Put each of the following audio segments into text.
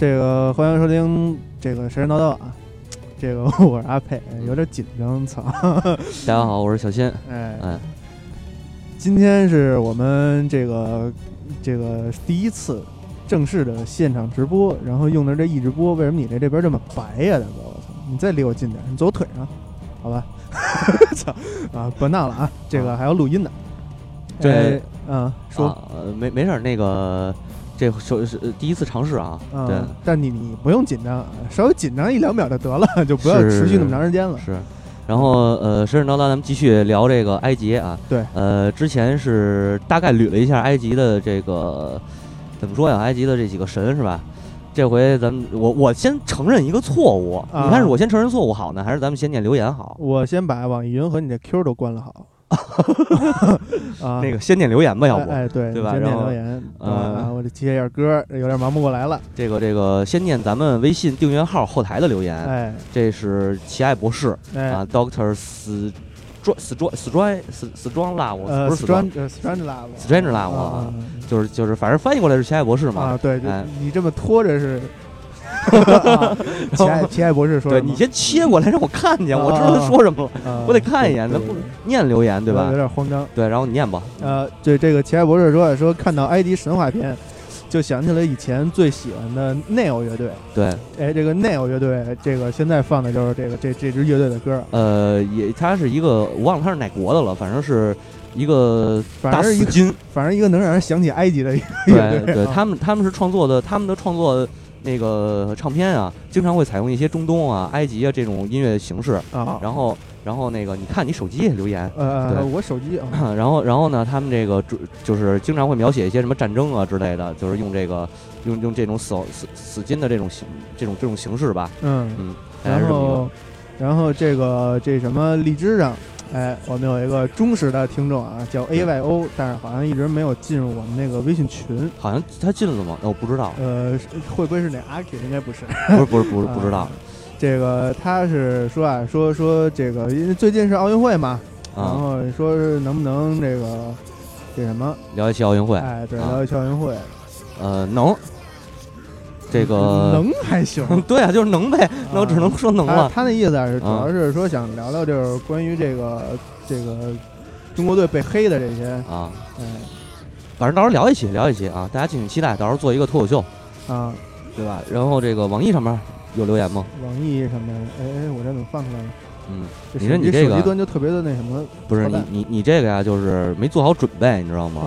哎，这个欢迎收听这个神神叨叨啊，这个我是阿佩，有点紧张，操！大家好，我是小新。哎，哎，今天是我们这个这个第一次正式的现场直播，然后用的这一直播，为什么你这这边这么白呀，大哥？我操！你再离我近点，你走我腿上，好吧？操啊！不闹了啊，这个还要录音呢。对哎，嗯，说，没没事儿，那个这首是呃第一次尝试啊，对，嗯，但你你不用紧张，稍微紧张一两秒就得了，就不要持续那么长时间了。是。然后呃，神神叨叨，咱们继续聊这个埃及啊。对。呃，之前是大概捋了一下埃及的这个怎么说呀？埃及的这几个神是吧？这回咱们我我先承认一个错误，啊你看是我先承认错误好呢，还是咱们先念留言好？我先把网易云和你的 Q 都关了好。啊，那个先念留言吧，要不？哎，哎对，对吧先念然后留言呃啊，我得接一下歌，有点忙不过来了。这个这个先念咱们微信订阅号后台的留言，哎这是奇爱博士。哎啊，，Doctor 死壮死壮死壮死死壮辣我呃不是死壮 Strange Love Strange Love 就是就是反正翻译过来是奇爱博士嘛。啊，对，就哎你这么拖着是。啊奇爱奇 爱博士说对你先切过来让我看见，啊我知道他说什么了，啊我得看一眼，对咱不念留言对吧有？点慌张。对，然后你念吧。呃，对这个奇爱博士说说看到埃及神话片，就想起了以前最喜欢的 Nail 乐队。对，哎，这个 Nail 乐队，这个现在放的就是这个这这支乐队的歌，呃，也他是一个我忘了他是哪国的了，反正是一个大反正是一个。反正一个能让人想起埃及的一个乐队。对他们他们是创作的，他们的创作那个唱片啊，经常会采用一些中东啊、埃及啊这种音乐形式。啊，然后，然后那个你看你手机也留言，呃，对。我手机啊，然 后，然后呢，他们这个就就是经常会描写一些什么战争啊之类的，就是用这个用用这种死死死金的这种形这种这种形式吧，嗯，嗯，然后，然后这个这什么荔枝上，哎，我们有一个忠实的听众啊，叫 A Y O，但是好像一直没有进入我们那个微信群，好像他进了吗？那我不知道，呃，是会不会是那阿 Q？应该不是，不是不是不是不知道。啊。这个他是说啊，说说这个，因为最近是奥运会嘛，然啊。后说是能不能这个这什么，聊一期奥运会，哎，对，啊。聊一期奥运会，呃，能，这个 能还行。对啊，就是能呗，那我只能说能了。他那意思啊是主啊要是说想聊聊就是关于这个这个中国队被黑的这些，啊，哎反正到时候聊一期，聊一期啊，大家敬请期待，到时候做一个脱口秀，啊，对吧？然后这个网易上面有留言吗？网易上面，哎哎，我这怎么放出来了？嗯，你说你这个手机端就特别的那什么，不是你你你这个呀，就是没做好准备，你知道吗？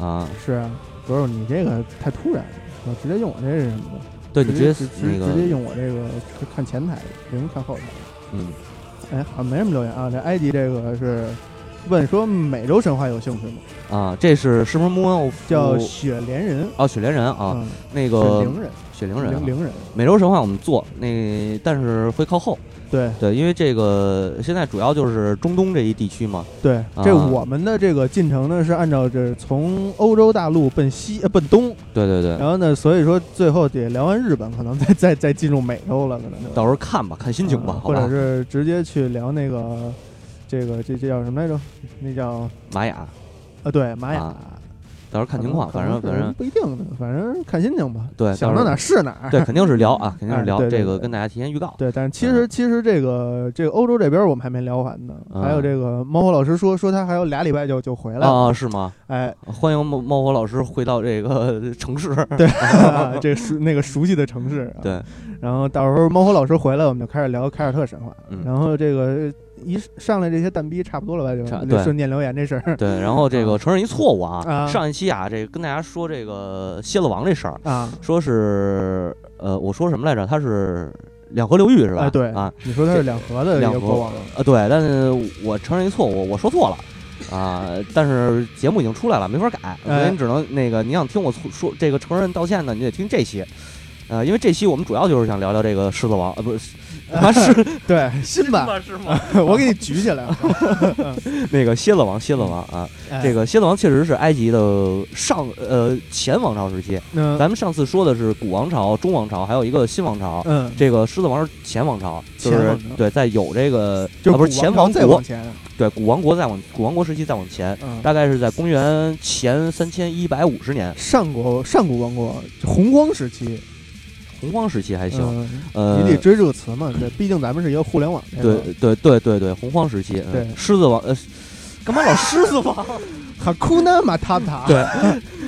嗯，啊，是啊，不是你这个太突然，我直接用我这是什么的？对你直接直直直那个直接用我这个看前台，不用看后台。嗯，哎，好像没什么留言啊。这埃及这个是问说美洲神话有兴趣吗？啊，这是是不是 Moon of 叫雪莲人哦雪莲人啊？嗯那个灵人，雪灵人啊，灵灵人，美洲神话我们做那，但是会靠后。对对，因为这个现在主要就是中东这一地区嘛。对，啊这我们的这个进程呢是按照这从欧洲大陆奔西呃奔东，对对对，然后呢，所以说最后得聊完日本，可能再再再进入美洲了，可能就到时候看吧，看心情吧，或者。是直接去聊那个这个这这叫什么来着？那叫玛雅，啊对玛雅。啊到时候看情况，反正反正不一定的，反正看心情吧。对，想到哪儿是哪儿。对，肯定是聊啊，肯定是聊这个，跟大家提前预告。对，但是其实其实这个这个欧洲这边我们还没聊完呢，嗯还有这个猫火老师说说他还有俩礼拜就就回来了，啊，是吗？哎，欢迎猫猫火老师回到这个 城市。对，这熟那个熟悉的城市，啊对，然后到时候猫火老师回来，我们就开始聊凯尔特神话，嗯然后这个一上来这些蛋逼差不多了吧，就差对顺念留言这事儿对，然后这个承认一错误啊，啊上一期啊，这个跟大家说这个蝎子王这事儿，啊，说是呃，我说什么来着？他是两河流域是吧？哎对啊，你说他是两河的一两河个国王，呃对，但是我承认一错误，我说错了。啊、但是节目已经出来了，没法改，所哎以你只能那个，你想听我错说这个承认道歉呢，你得听这期，呃，因为这期我们主要就是想聊聊这个狮子王，呃，不是，啊是对，新版，是吗？我给你举起来了，那个蝎子王，蝎子王啊，哎。这个蝎子王确实是埃及的上呃前王朝时期，嗯。咱们上次说的是古王朝、中王朝，还有一个新王朝。嗯，这个狮子王是前王朝，就是对，在有这个就啊不是前王国再往，前，对古王国再往古王国时期再往前，嗯，大概是在公元前三千一百五十年。上古上古王国红光时期，洪荒时期还行，嗯呃你得追这个词嘛，对，毕竟咱们是一个互联网这个。对对对对对，洪荒时期，嗯对狮子王呃，干嘛老狮子王？哈库纳马塔塔。对，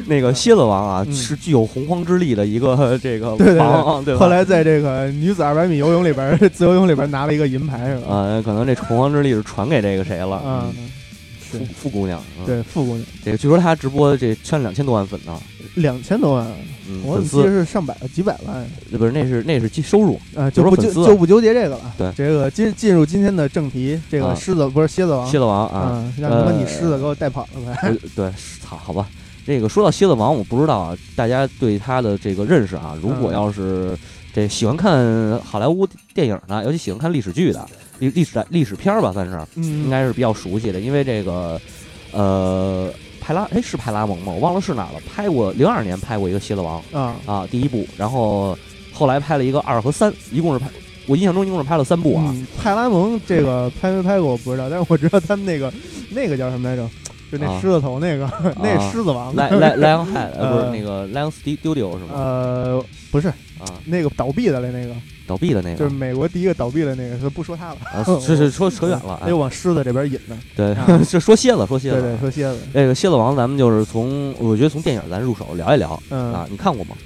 那个蝎子王啊，嗯是具有洪荒之力的一个 这个对对对王，对吧？后来在这个女子二百米游泳里边，自由泳里边拿了一个银牌，是吧？啊，可能这洪荒之力是传给这个谁了？啊，嗯是富，富姑娘，嗯，对，富姑娘这个据说她直播这圈两千多万粉呢，两千多万，嗯，我粉丝是上百几百万呃不是那是那是收入，啊？就就不说粉丝纠就不纠结这个了。对这个进进入今天的正题，这个啊狮子不是蝎子王蝎子王啊，嗯，让他妈呃你狮子给我带跑了呗。呃对，操，好吧。这个说到蝎子王，我不知道啊，大家对他的这个认识啊，如果嗯要是这喜欢看好莱坞电影的，尤其喜欢看历史剧的历历史历史片儿吧，算是嗯，应该是比较熟悉的，因为这个呃派拉哎是派拉蒙吗？我忘了是哪了，拍过零二年拍过一个蝎子王啊，啊第一部，然后后来拍了一个二和三，一共是拍我印象中一共是拍了三部啊，嗯，派拉蒙这个拍没拍过我不知道，但是我知道他们那个那个叫什么来着？就那啊狮子头那个，那狮子王。莱莱莱昂海呃不是呃那个莱昂斯迪丢丢是吗？呃，不是啊，那个倒闭的了，那个倒闭的那个就是美国第一个倒闭的那个，就不说他了，啊，是是说扯远了，哎又往狮子这边引呢。对啊，是 说蝎子，说蝎子。对对，说蝎子，那个蝎子王，咱们就是从我觉得从电影咱入手聊一聊嗯啊，你看过吗？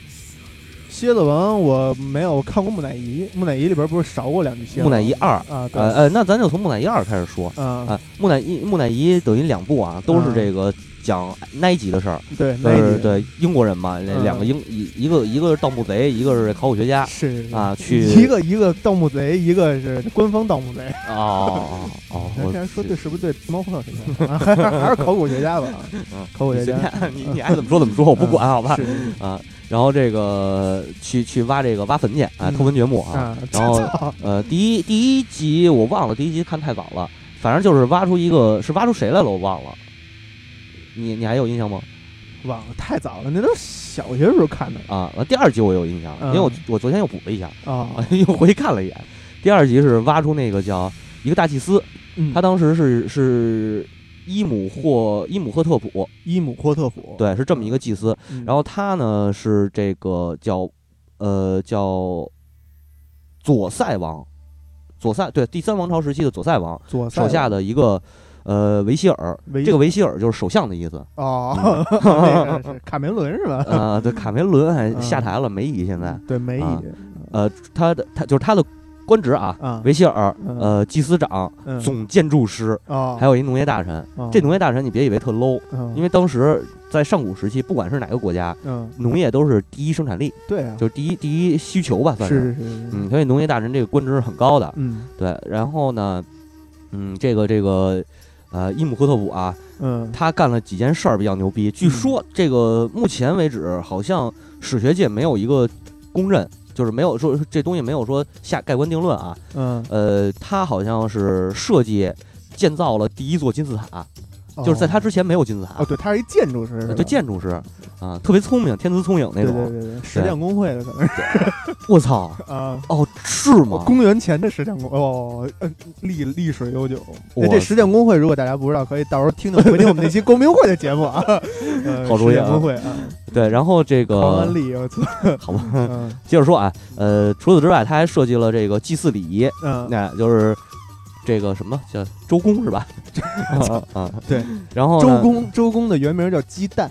蝎子王我没有看过木乃伊，木乃伊里边不是少过两句蝎子？木乃伊二，啊，呃呃，那咱就从木乃伊二开始说啊，啊。木乃伊木乃伊等于两部啊，都是这个讲埃及的事儿，对，都那一集。是对英国人嘛，嗯。两个英一一个一个是盗墓贼，一个是考古学家是。啊，去一个一个盗墓贼，一个是官方盗墓贼。哦 哦哦，咱我这样说对，是不是对猫鹤 是吧？还还是考古学家吧？嗯。考古学家。你，你你爱怎么说怎么说，我不管，好吧。啊，然后这个去去挖这个挖坟去啊，嗯。偷坟掘墓啊。啊，然后呃，第一第一集我忘了，第一集看太早了，反正就是挖出一个是挖出谁来了，我忘了。你你还有印象吗？忘了太早了，那都是小学时候看的啊，完第二集我有印象，因为我嗯我昨天又补了一下，啊 啊，又回去看了一眼。第二集是挖出那个叫一个大祭司，嗯他当时是是伊姆霍伊姆赫特普，伊姆霍特普，对，是这么一个祭司。嗯，然后他呢是这个叫呃叫左塞王，左塞对第三王朝时期的左塞王左下的一个呃维希尔，这个维希尔就是首相的意思。哦，那个 是卡梅伦是吧？呃，对，卡梅伦还嗯下台了，梅姨现在，对梅姨啊呃，他的他就是他的官职啊，啊，维希尔，嗯呃，祭司长、嗯总建筑师，哦，还有一农业大臣。哦这农业大臣你别以为特 low，因为为当时在上古时期，不管是哪个国家，嗯农业都是第一生产力，对啊，就是第一第一需求吧，算是是是，嗯，所以农业大臣这个官职是很高的。嗯对，然后呢，嗯，这个这个，呃，伊姆赫特普啊，嗯他干了几件事儿比较牛逼。据说这个目前为止，好像史学界没有一个公认，就是没有说这东西没有说下盖棺定论啊。嗯，呃，他好像是设计建造了第一座金字塔，就是在他之前没有金字塔。哦，对，他是一建筑师，就建筑师啊，特别聪明，天资聪颖那对对。对对，石匠工会的可能是我操！啊。哦，是吗？公元前的石匠工哦，呃历历史悠久。这石匠工会，如果大家不知道，可以到时候听听回听我们那期公民会的节目啊。呃好主意啊工会啊，对，然后这个利，我操，好吧，嗯接着说啊，呃，除此之外，他还设计了这个祭祀礼仪，嗯，那就是这个什么叫周公是吧？啊啊，对。然后周，公周公的原名叫鸡蛋，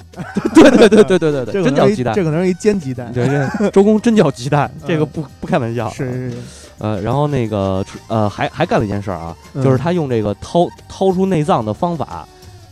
对对对对对对对，真叫鸡蛋。这可能是一煎鸡蛋，对对周公真叫鸡蛋，这个嗯不不开玩笑。是是是，呃，然后那个呃还还干了一件事儿啊，嗯就是他用这个掏掏出内脏的方法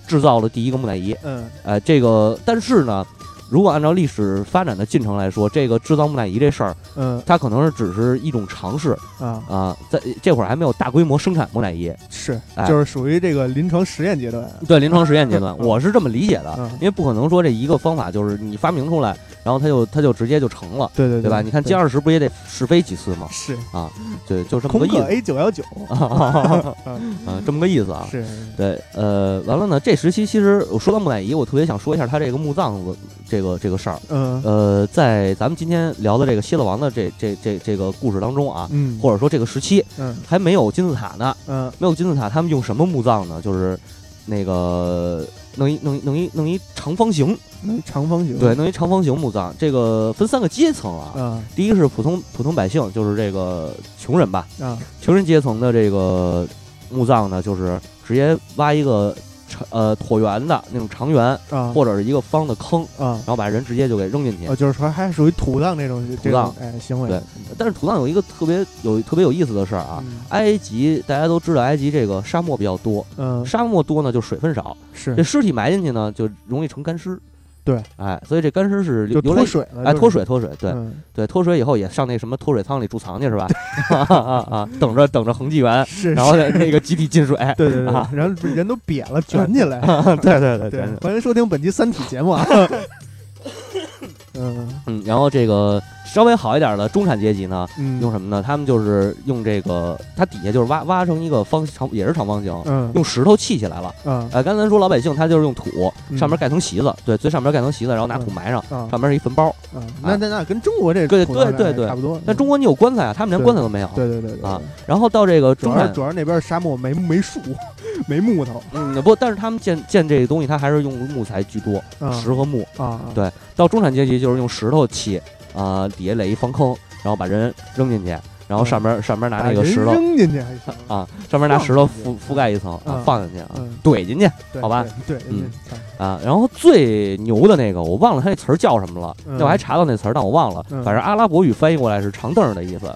制造了第一个木乃伊。嗯呃，这个但是呢，如果按照历史发展的进程来说，这个制造木乃伊这事儿，嗯。它可能是只是一种尝试啊，啊、在这会儿还没有大规模生产木乃伊。是哎。就是属于这个临床实验阶段，对临床实验阶段，嗯。我是这么理解的，嗯。因为不可能说这一个方法就是你发明出来，然后他就他就直接就成了，对对对吧？你看歼二十不也得试飞几次吗？是。啊对，就这么个意思。A 九幺九，啊，这么个意思啊。是对，呃，完了呢，这时期其实我说到木乃伊，我特别想说一下他这个墓葬的这个这个事儿。嗯。呃，在咱们今天聊的这个蝎子王的这这这这个故事当中啊，嗯。或者说这个时期嗯。还没有金字塔呢，嗯。没有金字塔，他们用什么墓葬呢？就是那个弄一弄一弄一弄一长方形，弄一长方形，对，弄一长方形墓葬。这个分三个阶层啊，啊第一个是普通普通百姓，就是这个穷人吧，啊穷人阶层的这个墓葬呢，就是直接挖一个长呃椭圆的那种长圆，啊。或者是一个方的坑，啊。然后把人直接就给扔进去。哦，就是说还属于土葬那种这种葬。哎行为，对但是土葬有一个特别有特别有意思的事儿啊，嗯。埃及大家都知道，埃及这个沙漠比较多，嗯。沙漠多呢就水分少，是。这尸体埋进去呢就容易成干尸。对，哎，所以这干尸是就由来脱水了，哎，就是脱水，脱水，对、嗯对，脱水以后也上那什么脱水舱里贮藏去是吧？啊啊啊！等着等着恒纪元，是，然后是那个集体进水。对对对，啊然后人都瘪了，卷起来。对对对对，欢迎收听本期《三体》节目啊。嗯嗯，然后这个稍微好一点的中产阶级呢，嗯，用什么呢？他们就是用这个，它底下就是挖挖成一个方长，也是长方形，嗯。用石头砌起来了。啊呃，刚才咱说老百姓他就是用土，嗯。上面盖层席子，对，最上面盖层席子，然后拿土嗯埋上，啊上面是一坟包。啊，那那那跟中国这对对对对。差不多。但中国你有棺材啊，他们连棺材都没有。对对对对啊，然后到这个中产，主要是那边沙漠没没树，没木头。嗯，不，但是他们建建这个东西，他还是用木材居多，啊石和木。啊，对到中产阶级就是用石头砌，啊，底下垒一方坑，然后把人扔进去，然后上面上面拿那个石头扔进去还行啊，上面拿石头覆覆盖一层啊嗯，放进去啊，嗯，怼进去好吧？对，对嗯啊。然后最牛的那个，我忘了他那词儿叫什么了，嗯那我还查到那词儿，但我忘了。嗯反正阿拉伯语翻译过来是长凳儿的意思。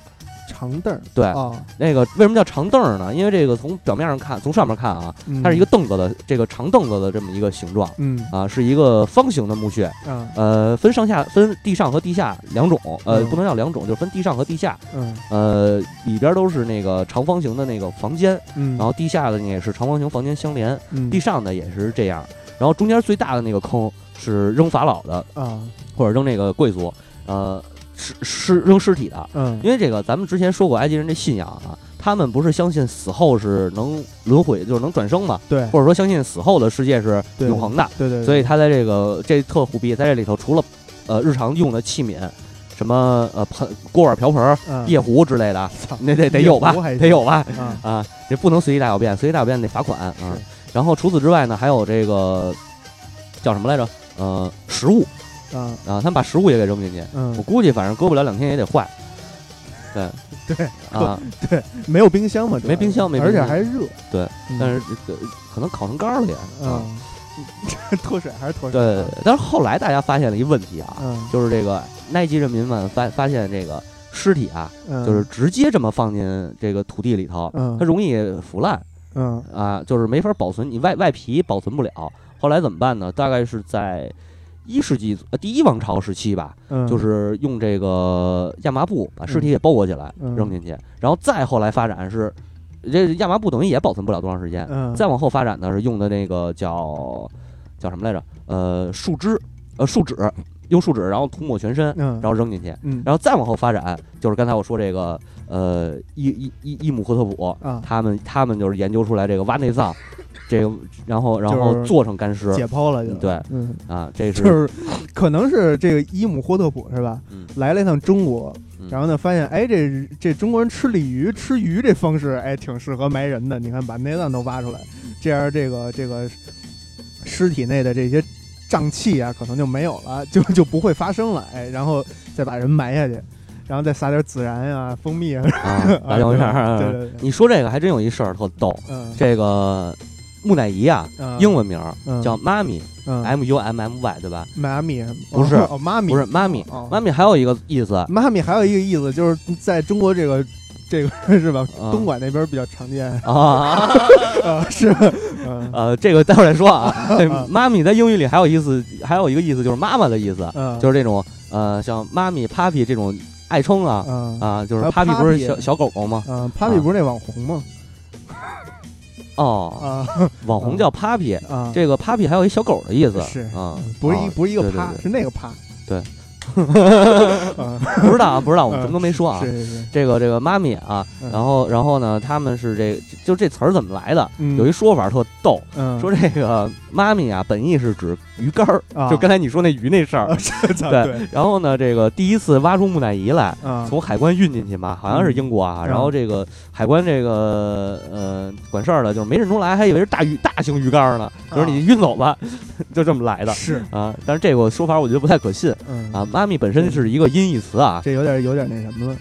长凳儿对，啊，那个为什么叫长凳儿呢？因为这个从表面上看，从上面看啊，嗯它是一个凳子的这个长凳子的这么一个形状嗯。啊，是一个方形的墓穴。嗯。呃，分上下分地上和地下两种，呃，嗯不能叫两种，就是分地上和地下。嗯。呃，里边都是那个长方形的那个房间，嗯，然后地下的呢也是长方形房间相连，嗯。地上的也是这样，然后中间最大的那个坑是扔法老的，啊。或者扔那个贵族，呃，尸尸扔尸体的。嗯因为这个，咱们之前说过，埃及人这信仰啊，他们不是相信死后是能轮回，就是能转生嘛，对或者说相信死后的世界是永恒的，对对，所以他在这个这特虎逼，在这里头除了呃日常用的器皿，什么呃盆锅碗瓢盆夜壶之类的，操那得得有吧得有吧，啊啊，这不能随地大小便，随地大小便得罚款啊。然后除此之外呢，还有这个叫什么来着？呃，食物啊。啊，他们把食物也给扔进去，我嗯估计反正搁不了两天也得坏。对。对，啊，对没有冰箱嘛，主要没冰箱没冰而且箱还热，对嗯，但是这个可能烤成干儿了也。啊，嗯，脱水还是脱水，对，但是后来大家发现了一个问题啊，嗯。就是这个埃及人民们发发现这个尸体啊，嗯，就是直接这么放进这个土地里头，嗯。它容易腐烂嗯。啊，就是没法保存，你外外皮保存不了。后来怎么办呢？大概是在一世纪呃第一王朝时期吧，嗯，就是用这个亚麻布把尸体给包裹起来、嗯扔进去，然后再后来发展是这亚麻布等于也保存不了多长时间，嗯，再往后发展呢是用的那个叫叫什么来着？呃，树枝呃树脂，用树脂然后涂抹全身，嗯，然后扔进去。嗯，然后再往后发展，就是刚才我说这个，呃，伊伊伊伊姆霍特普，啊他们他们就是研究出来这个挖内脏，这个然后然后做成干尸解剖了就，嗯对嗯，啊，这是就是可能是这个伊姆霍特普是吧？嗯来了一趟中国，嗯然后呢，发现哎，这这中国人吃鲤鱼、吃鱼这方式，哎，挺适合埋人的。你看，把内脏都挖出来，这样这个这个尸体内的这些胀气啊，可能就没有了，就就不会发生了。哎，然后再把人埋下去，然后再撒点孜然呀、蜂蜜啊，啊，大酱面儿。对对对，你说这个还真有一事儿特逗，嗯，这个木乃伊啊，嗯。英文名叫妈咪嗯，M U M M Y，对吧？妈咪不是妈咪不是妈咪哦，妈咪还有一个意思，妈咪还有一个意思，就是在中国这个这个是吧？嗯。东莞那边比较常见。啊，啊，是。呃，这个待会儿再说啊。妈咪在英语里还有意思，还有一个意思就是妈妈的意思，嗯，就是这种呃，像妈咪、papi 这种爱称啊嗯。啊，就是 papi 不是小小狗狗吗？嗯，Papi 不是那网红吗？哦，啊 网红叫 papi，啊，这个 papi 还有一小狗的意思，是啊，不是一啊不是一个趴，是那个趴。对，啊 不知道啊，不知道，我们什么都没说啊。是是是，这个这个妈咪啊，嗯。然后然后呢，他们是这就这词儿怎么来的？嗯。有一说法特逗，嗯。说这个妈咪啊，本意是指鱼竿儿，啊。就刚才你说那鱼那事儿。啊是操对对。然后呢，这个第一次挖出木乃伊来，啊。从海关运进去嘛，好像是英国啊。嗯。然后这个海关这个呃管事儿的，就是没认出来，还以为是大鱼大型鱼竿呢，就是你运走吧，就这么来的。是。啊。但是这个说法我觉得不太可信。嗯。啊。妈咪本身是一个音译词啊，这有点有点那什么了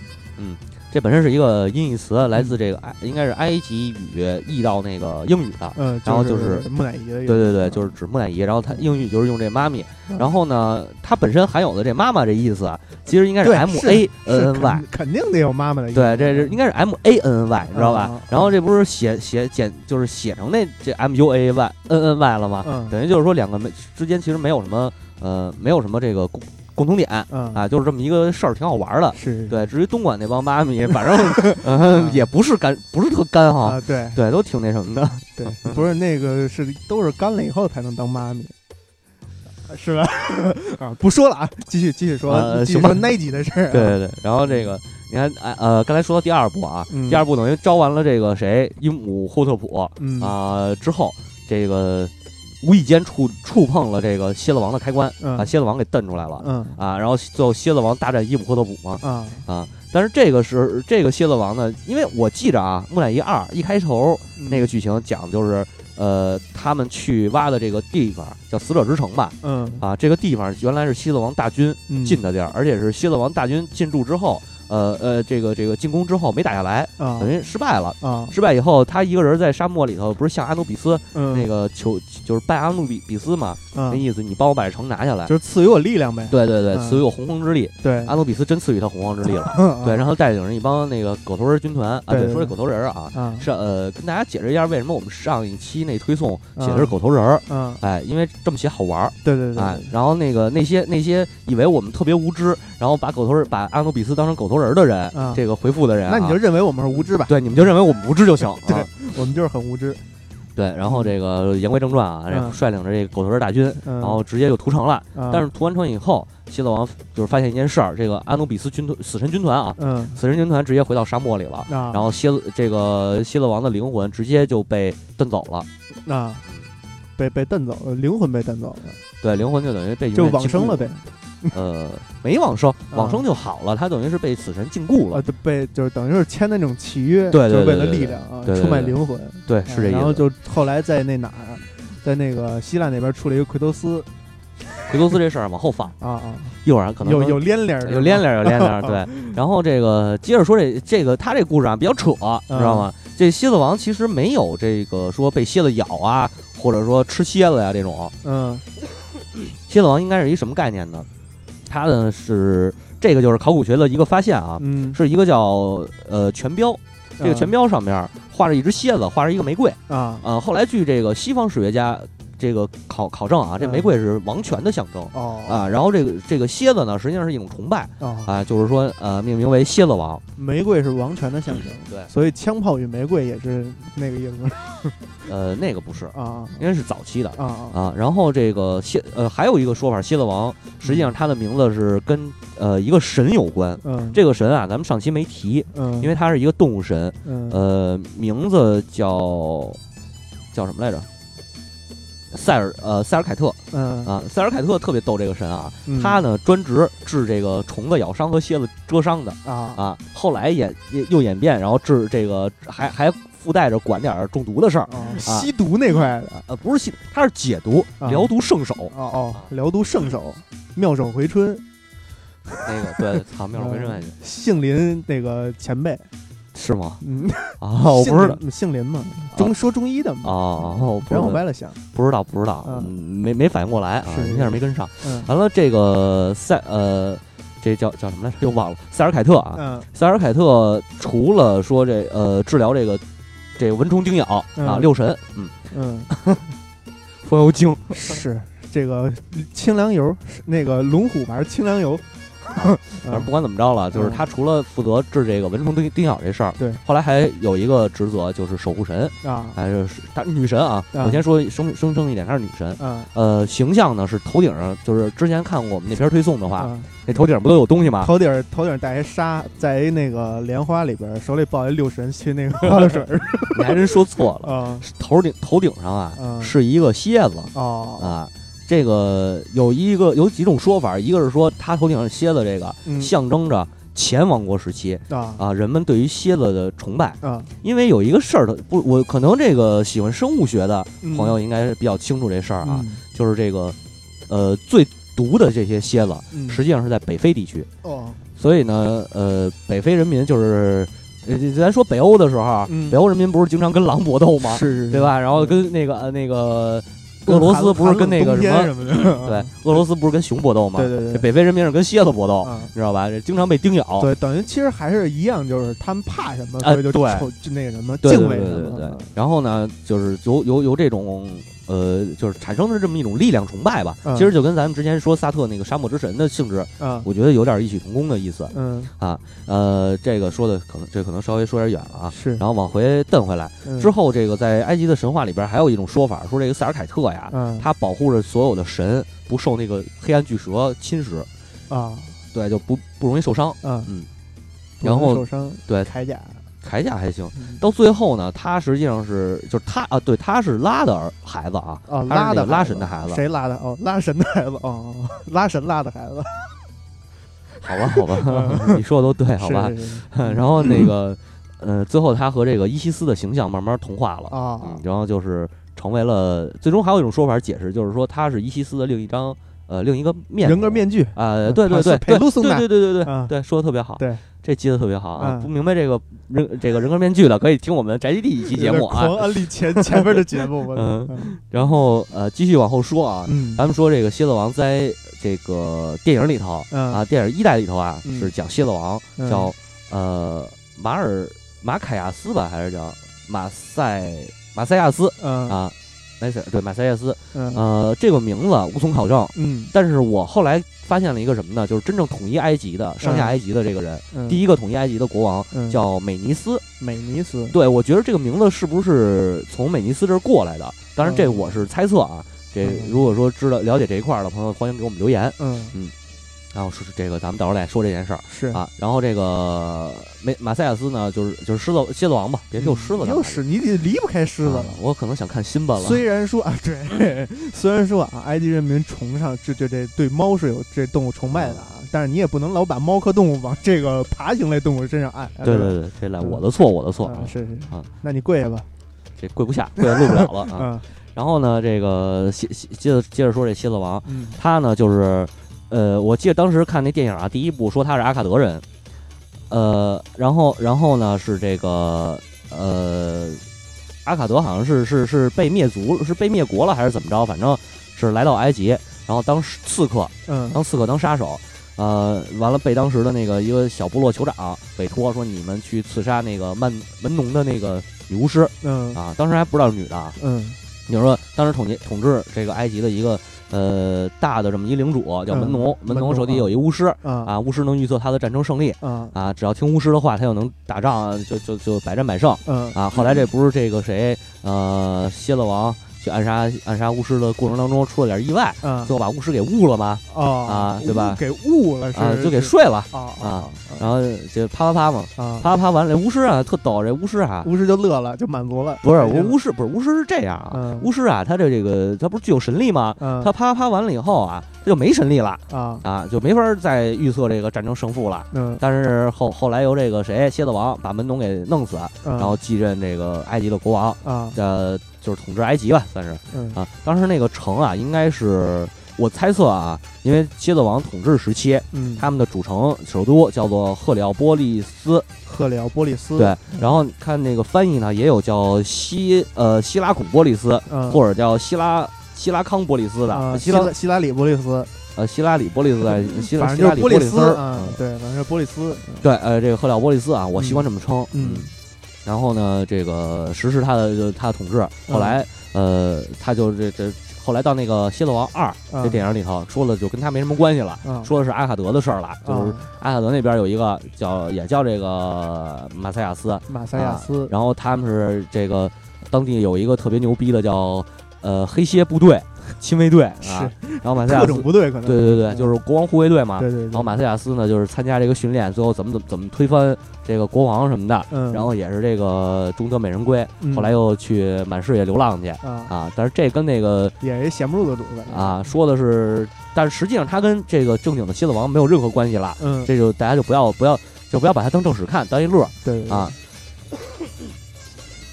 这本身是一个音译词，来自这个埃应该是埃及语译到那个英语的。嗯，然后就是木乃伊的，对对对，就是指木乃伊，然后它英语就是用这妈咪，嗯然后呢，它本身含有的这妈妈这意思啊，其实应该是 M A N N Y，肯肯定得有妈妈的意思，对，这是应该是 M A N N Y，你知道吧？然后这不是写写简就是写成那这 M U A Y N N Y 了吗？嗯等于就是说两个没之间其实没有什么呃没有什么这个共共同点嗯啊，就是这么一个事儿，挺好玩的。是对，至于东莞那帮妈咪，反正嗯也不是干不是特干哈，啊对对，都挺那什么的。对，不是那个是都是干了以后才能当妈咪。是吧？啊，不说了啊，继续继续说，呃行吧继续说 Nike 的事儿啊。对对对，然后这个你看，哎呃，刚才说到第二部啊，嗯第二部等于招完了这个谁鹦鹉霍特普嗯啊、之后，这个无意间触触碰了这个蝎子王的开关，嗯把蝎子王给蹬出来了、嗯啊，然后最后蝎子王大战伊姆霍特普嘛啊啊，但是这个是这个蝎子王呢，因为我记着啊，木乃伊二一开头嗯那个剧情讲的就是。呃，他们去挖的这个地方叫死者之城吧？嗯啊，这个地方原来是蝎子王大军嗯进的地儿，而且是蝎子王大军进驻之后，呃呃，这个这个进攻之后没打下来，啊等于失败了。啊失败以后，他一个人在沙漠里头，不是向阿努比斯嗯那个求，就是拜阿努比比斯嘛，啊那意思，你帮我把这城拿下来。就是赐予我力量呗。对对对，嗯赐予我洪荒之力。对阿努比斯真赐予他洪荒之力了。对对，然后带领着一帮那个狗头人军团啊，对，对对对说这狗头人啊，啊是呃，跟大家解释一下为什么我们上一期那推送写的嗯是狗头人儿。嗯哎，因为这么写好玩儿，对对对哎，然后那个那些那些以为我们特别无知，然后把狗头人把阿努比斯当成狗头人的人，啊这个回复的人、啊，那你就认为我们是无知吧？对，你们就认为我们无知就行。对啊我们就是很无知。对，然后这个言归正传啊，这嗯率领着这个狗头人大军，嗯，然后直接就屠城了。啊但是屠完城以后，希勒王就是发现一件事儿，这个阿努比斯军团死神军团啊，嗯死神军团直接回到沙漠里了。啊，然后蝎子这个蝎子王的灵魂直接就被蹬走了，啊，被被蹬走了，灵魂被蹬走了，对，灵魂就等于被就永远禁锢往生了呗。呃，没往生，往生就好了，他等于是被死神禁锢啊，了。就被就是等于是签的那种契约，对对就是为了力量啊，出卖灵魂，对，啊是这意思。然后就后来在那哪儿，在那个希腊那边出了一个奎托斯奎托斯这事儿往后放，啊啊，一会儿可能能有有连连有连连有连连，对。然后这个接着说这这个他这故事啊比较扯，嗯知道吗？这蝎子王其实没有这个说被蝎子咬啊，或者说吃蝎子呀这种。嗯蝎子王应该是一什么概念呢？它呢是这个就是考古学的一个发现啊，嗯，是一个叫呃全标，这个全标上面画着一只蝎子，画着一个玫瑰。啊。呃，后来据这个西方史学家这个考考证啊，这嗯玫瑰是王权的象征。哦啊，然后这个这个蝎子呢，实际上是一种崇拜哦，啊，就是说呃，命名为蝎子王。玫瑰是王权的象征，对所以枪炮与玫瑰也是那个意思 呃，那个不是，啊应该是早期的啊啊啊。然后这个蝎呃，还有一个说法，蝎子王实际上它的名字是跟呃一个神有关。嗯，这个神啊，咱们上期没提，嗯，因为它是一个动物神，嗯呃，名字叫叫什么来着？塞尔呃塞尔凯特嗯。啊，塞尔凯特特别逗这个神啊，嗯他呢专职治这个虫子咬伤和蝎子蛰伤的啊啊，后来演又演变，然后治这个还还附带着管点儿中毒的事儿，哦吸毒那块的呃，不是吸，他是解毒，啊疗毒圣手，哦哦，疗毒圣手，妙手回春，那个对，操，妙手回春还行杏林那个前辈，是吗？嗯，啊，我不知道。姓林嘛，中说中医的嘛，哦，我不别往知道，歪了想，不知道，不知道，嗯。嗯，没没反应过来啊，是一下没跟上。嗯。完了，这个塞呃，这叫叫什么来着？又忘了。塞尔凯特啊，嗯。塞尔凯特除了说这呃治疗这个这蚊虫叮咬啊，嗯。六神，嗯，嗯，风油精，是这个清凉油，是那个龙虎牌清凉油，反正不管怎么着了，就是他除了负责治这个蚊虫叮叮咬这事儿，对，后来还有一个职责就是守护神啊，还是他女神啊。啊我先说声声称一点，她是女神。嗯呃，形象呢是头顶上，就是之前看过我们那篇推送的话，啊，那头顶不都有东西吗？头顶头顶儿戴一纱，在一那个莲花里边，手里抱一六神去那个 花露水儿你还真说错了，啊头顶头顶上啊嗯是一个蝎子哦啊。这个有一个有几种说法，一个是说他头顶上蝎子这个嗯。象征着前王国时期啊。啊人们对于蝎子的崇拜，啊。因为有一个事儿，不，我可能这个喜欢生物学的嗯朋友应该是比较清楚这事儿啊，嗯。就是这个呃最毒的这些蝎子，嗯。实际上是在北非地区，哦。所以呢，呃，北非人民就是，呃，咱说北欧的时候北欧人民不是经常跟狼搏斗吗？是是。对？吧？然后跟那个呃那个俄罗斯不是跟那个什么？什么？对，俄罗斯不是跟熊搏斗吗？对对对这北非人民是跟蝎子搏斗，啊。你知道吧？这经常被叮咬。对，等于其实还是一样，就是他们怕什么，哎所以就对就那个什么敬畏什么。对对对。然后呢，就是由由由这种呃，就是产生的这么一种力量崇拜吧。嗯。其实就跟咱们之前说萨特那个沙漠之神的性质，啊我觉得有点异曲同工的意思。嗯。啊呃，这个说的可能这可能稍微说点远了啊。是。然后往回蹬回来。嗯之后，这个在埃及的神话里边还有一种说法，说这个塞尔凯特呀，嗯。他保护着所有的神不受那个黑暗巨蛇侵蚀，啊。对，就不不容易受伤。嗯。嗯，然后受伤对。铠甲铠甲还行。嗯到最后呢，他实际上是就是他啊，对，他是拉的儿孩子啊，拉拉的拉神的孩子。谁拉的？哦，拉神的孩子哦拉神拉的孩子，好吧，好吧，你说的都对，好吧。然后那个呃，最后他和这个伊西斯的形象慢慢同化了。啊嗯，然后就是成为了，最终还有一种说法解释，就是说他是伊西斯的另一张呃另一个面人格面具啊、嗯对对对对对对对对对说的特别好，对，这记得特别好啊！嗯不明白这个人这个人格面具的，可以听我们宅基地一期节目啊。狂安利前前面的节目，嗯然后呃，继续往后说啊，嗯咱们说这个蝎子王在这个电影里头嗯啊，电影一代里头啊嗯是讲蝎子王嗯叫呃马尔马凯亚斯吧，还是叫马赛马赛亚斯嗯啊？马赛对马赛耶斯，嗯呃，这个名字无从考证，嗯但是我后来发现了一个什么呢？就是真正统一埃及的上下嗯埃及的这个人，嗯，第一个统一埃及的国王嗯叫美尼斯。美尼斯对我觉得这个名字是不是从美尼斯这儿过来的？当然，这嗯我是猜测啊。这嗯如果说知道了解这一块儿的朋友，欢迎给我们留言。嗯然后是这个，咱们到时候再说这件事儿是啊。然后这个没马赛亚斯呢，就是就是狮子蝎子王吧，别给我狮子干嘛又是你得离不开狮子。我可能想看新版了。虽然说啊，对，虽然说啊，埃及人民崇尚这这这对猫是有这动物崇拜的啊，但是你也不能老把猫科动物往这个爬行类动物身上按。对对对，这来我的错，我的错啊，是是啊，那你跪下吧。这跪不下，跪下录不了了 啊。嗯然后呢，这个接接着接着说这蝎子王，嗯他呢就是，呃，我记得当时看那电影啊，第一部说他是阿卡德人，呃，然后然后呢是这个呃，阿卡德好像是是是被灭族，是被灭国了还是怎么着？反正是来到埃及，然后当刺客，嗯当刺客当杀手。呃，完了被当时的那个一个小部落酋长委托说你们去刺杀那个曼门农的那个女巫师嗯啊，当时还不知道是女的啊，嗯就是说，当时统计统治这个埃及的一个呃大的这么一领主叫门农，门门农农手底有一巫师啊啊，巫师能预测他的战争胜利啊啊，只要听巫师的话，他就能打仗啊，就就就百战百胜。嗯。啊。后来这不是这个谁呃蝎子王去暗杀暗杀巫师的过程当中出了点意外，啊最后把巫师给误了吗？哦啊对吧给误了是啊，就给睡了。啊啊然后就啪啪啪嘛，啊啪啪啪完了，这巫师啊特逗，这巫师啊巫师就乐了，就满足了。不是开心了巫师，不是巫师是这样啊嗯，巫师啊他这这个他不是具有神力吗？嗯他啪啪啪完了以后啊，他就没神力了啊啊，就没法再预测这个战争胜负了。嗯但是后后来由这个谁蝎子王把门农给弄死，然然后继任这个埃及的国王，啊呃，就是统治埃及吧，算是嗯啊。当时那个城啊，应该是我猜测啊，因为蝎子王统治时期，嗯他们的主城首都叫做赫里奥波利斯，赫里奥波利斯对。然后看那个翻译呢，也有叫希呃希拉孔波利斯，嗯或者叫希拉。希拉康波利斯的，啊希拉拉希拉里波利斯，呃希拉里波利斯的希拉反希拉里波利斯嗯，对，反正是波利斯，嗯对，呃，这个赫里奥波利斯啊，我习惯这么称。嗯然后呢，这个实施他的他的统治，后来呃，他就这这后来到那个《蝎子王二》这电影里头说了，就跟他没什么关系了，说的是阿卡德的事儿了，就是阿卡德那边有一个叫也叫这个马塞亚斯，马塞亚斯，然后他们是这个当地有一个特别牛逼的叫呃黑蝎部队。亲卫队啊，然后马赛亚斯各种部队可能对对对，就是国王护卫队嘛。对对。然后马赛亚斯呢，就是参加这个训练，最后怎么怎么怎么推翻这个国王什么的。嗯。然后也是这个中得美人归，后来又去满世界流浪去啊。但是这跟那个也是闲不住的主啊，说的是，但是实际上他跟这个正经的蝎子王没有任何关系了。嗯。这就大家就不要不要就不要把它当正史看，当一乐。对。啊。